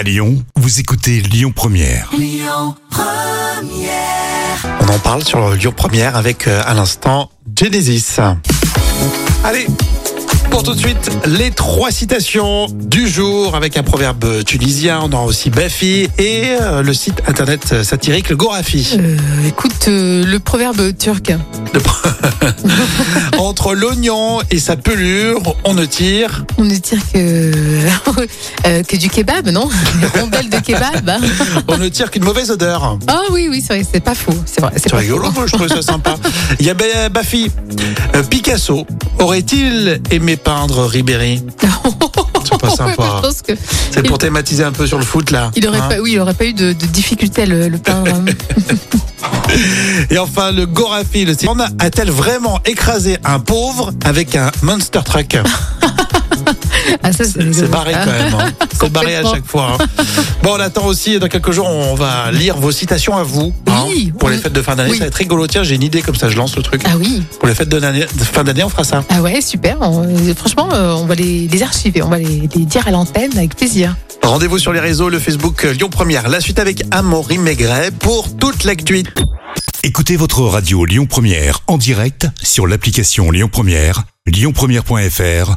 À Lyon, vous écoutez Lyon Première. On en parle sur Lyon Première avec euh, à l'instant Genesis. Allez, pour tout de suite, les trois citations du jour avec un proverbe tunisien. On aura aussi Bafi et euh, le site internet satirique le Gorafi. Euh, écoute, euh, le proverbe turc. Le pro- Entre l'oignon et sa pelure, on ne tire. On ne tire que, euh, que du kebab, non? Une rondelle de kebab. hein? On ne tire qu'une mauvaise odeur. Ah oui, oui, c'est vrai, c'est pas faux. C'est vrai, c'est rigolo, faux. je trouve ça sympa. Il y a Ba- Bafi. Euh, Picasso aurait-il aimé peindre Ribéry C'est pas sympa. C'est pour thématiser un peu sur le foot là. il aurait Hein pas, oui, il aurait pas eu de, de difficulté à le, le peindre. Et enfin, le Gorafi, le a-t-elle vraiment écrasé un pauvre avec un monster truck? Ah, c'est barré quand même. hein. C'est barré à chaque fois. hein. Bon, on attend aussi, dans quelques jours, on va lire vos citations à vous. hein, Oui, pour les fêtes de fin d'année, Oui. ça va être rigolo. Tiens, j'ai une idée comme ça, je lance le truc. Ah oui. Pour les fêtes de, fin d'année, on fera ça. Ah ouais, super. On- euh, franchement, euh, on va les, les archiver, on va les, les dire à l'antenne avec plaisir. Rendez-vous sur les réseaux, le Facebook euh, Lyon Première. La suite avec Amaury Maigret pour toute l'actu. Écoutez votre radio Lyon Première en direct sur l'application Lyon Première, lyonpremière.fr